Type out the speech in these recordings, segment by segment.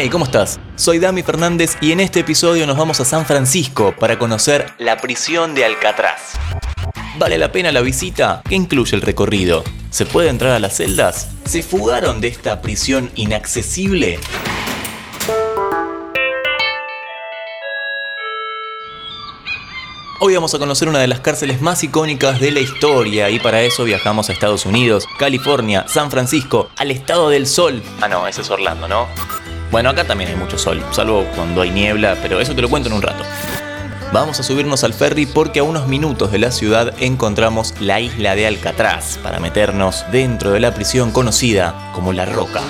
Hey, ¿cómo estás? Soy Dami Fernández y en este episodio nos vamos a San Francisco para conocer la prisión de Alcatraz. ¿Vale la pena la visita? ¿Qué incluye el recorrido? ¿Se puede entrar a las celdas? ¿Se fugaron de esta prisión inaccesible? Hoy vamos a conocer una de las cárceles más icónicas de la historia y para eso viajamos a Estados Unidos, California, San Francisco, al estado del sol. Ah no, ese es Orlando, ¿no? Bueno, acá también hay mucho sol, salvo cuando hay niebla, pero eso te lo cuento en un rato. Vamos a subirnos al ferry porque a unos minutos de la ciudad encontramos la isla de Alcatraz para meternos dentro de la prisión conocida como La Roca.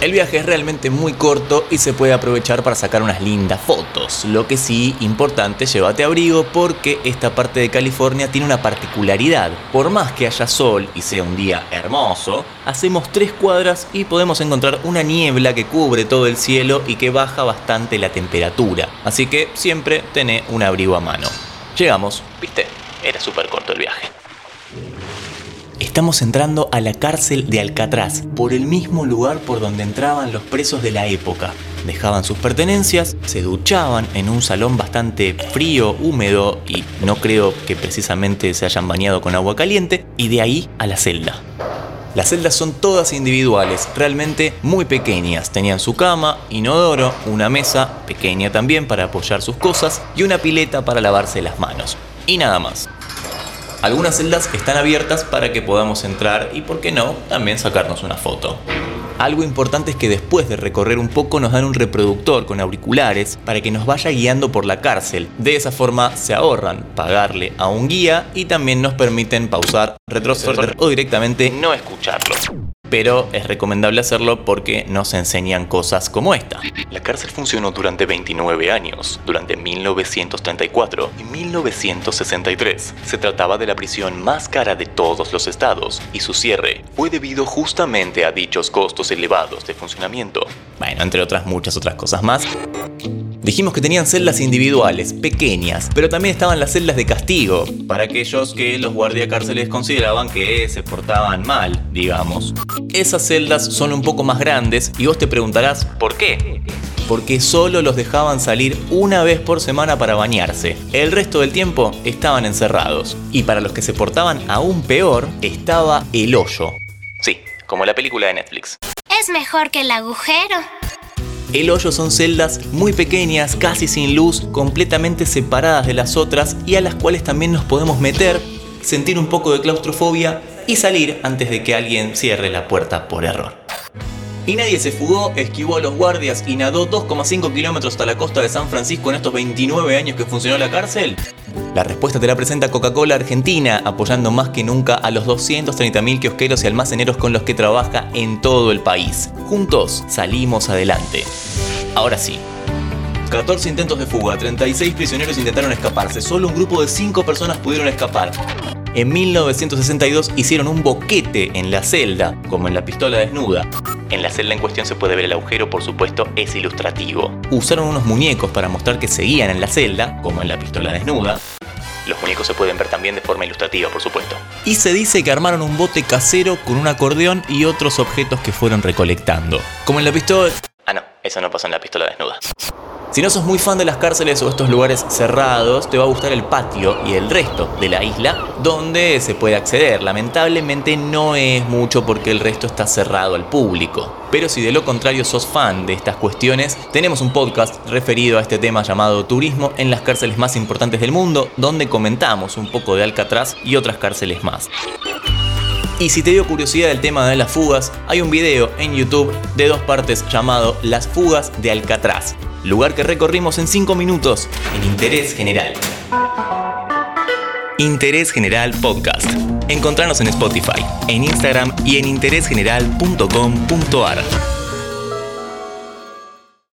El viaje es realmente muy corto y se puede aprovechar para sacar unas lindas fotos. Lo que sí, importante, llévate abrigo porque esta parte de California tiene una particularidad. Por más que haya sol y sea un día hermoso, hacemos tres cuadras y podemos encontrar una niebla que cubre todo el cielo y que baja bastante la temperatura. Así que siempre tené un abrigo a mano. Llegamos, viste, era súper corto el viaje. Estamos entrando a la cárcel de Alcatraz, por el mismo lugar por donde entraban los presos de la época. Dejaban sus pertenencias, se duchaban en un salón bastante frío, húmedo y no creo que precisamente se hayan bañado con agua caliente, y de ahí a la celda. Las celdas son todas individuales, realmente muy pequeñas. Tenían su cama, inodoro, una mesa, pequeña también para apoyar sus cosas, y una pileta para lavarse las manos. Y nada más. Algunas celdas están abiertas para que podamos entrar y, por qué no, también sacarnos una foto. Algo importante es que después de recorrer un poco nos dan un reproductor con auriculares para que nos vaya guiando por la cárcel. De esa forma se ahorran pagarle a un guía y también nos permiten pausar, retroceder o directamente no escucharlo pero es recomendable hacerlo porque nos enseñan cosas como esta. La cárcel funcionó durante 29 años, durante 1934 y 1963. Se trataba de la prisión más cara de todos los estados y su cierre fue debido justamente a dichos costos elevados de funcionamiento. Bueno, entre otras muchas otras cosas más. Dijimos que tenían celdas individuales, pequeñas, pero también estaban las celdas de castigo, para aquellos que los guardiacárceles consideraban que se portaban mal, digamos. Esas celdas son un poco más grandes y vos te preguntarás, ¿por qué? Porque solo los dejaban salir una vez por semana para bañarse. El resto del tiempo estaban encerrados. Y para los que se portaban aún peor, estaba el hoyo. Sí, como la película de Netflix. Es mejor que el agujero. El hoyo son celdas muy pequeñas, casi sin luz, completamente separadas de las otras y a las cuales también nos podemos meter, sentir un poco de claustrofobia y salir antes de que alguien cierre la puerta por error. Y nadie se fugó, esquivó a los guardias y nadó 2,5 kilómetros hasta la costa de San Francisco en estos 29 años que funcionó la cárcel. La respuesta te la presenta Coca-Cola Argentina, apoyando más que nunca a los 230.000 kiosqueros y almaceneros con los que trabaja en todo el país. Juntos salimos adelante. Ahora sí. 14 intentos de fuga, 36 prisioneros intentaron escaparse, solo un grupo de 5 personas pudieron escapar. En 1962 hicieron un boquete en la celda, como en la pistola desnuda. En la celda en cuestión se puede ver el agujero, por supuesto, es ilustrativo. Usaron unos muñecos para mostrar que seguían en la celda, como en la pistola desnuda. Los muñecos se pueden ver también de forma ilustrativa, por supuesto. Y se dice que armaron un bote casero con un acordeón y otros objetos que fueron recolectando. Como en la pistola... Ah, no, eso no pasó en la pistola desnuda. Si no sos muy fan de las cárceles o estos lugares cerrados, te va a gustar el patio y el resto de la isla donde se puede acceder. Lamentablemente no es mucho porque el resto está cerrado al público. Pero si de lo contrario sos fan de estas cuestiones, tenemos un podcast referido a este tema llamado Turismo en las cárceles más importantes del mundo, donde comentamos un poco de Alcatraz y otras cárceles más. Y si te dio curiosidad el tema de las fugas, hay un video en YouTube de dos partes llamado Las fugas de Alcatraz, lugar que recorrimos en 5 minutos en Interés General. Interés General Podcast. Encontranos en Spotify, en Instagram y en interésgeneral.com.ar.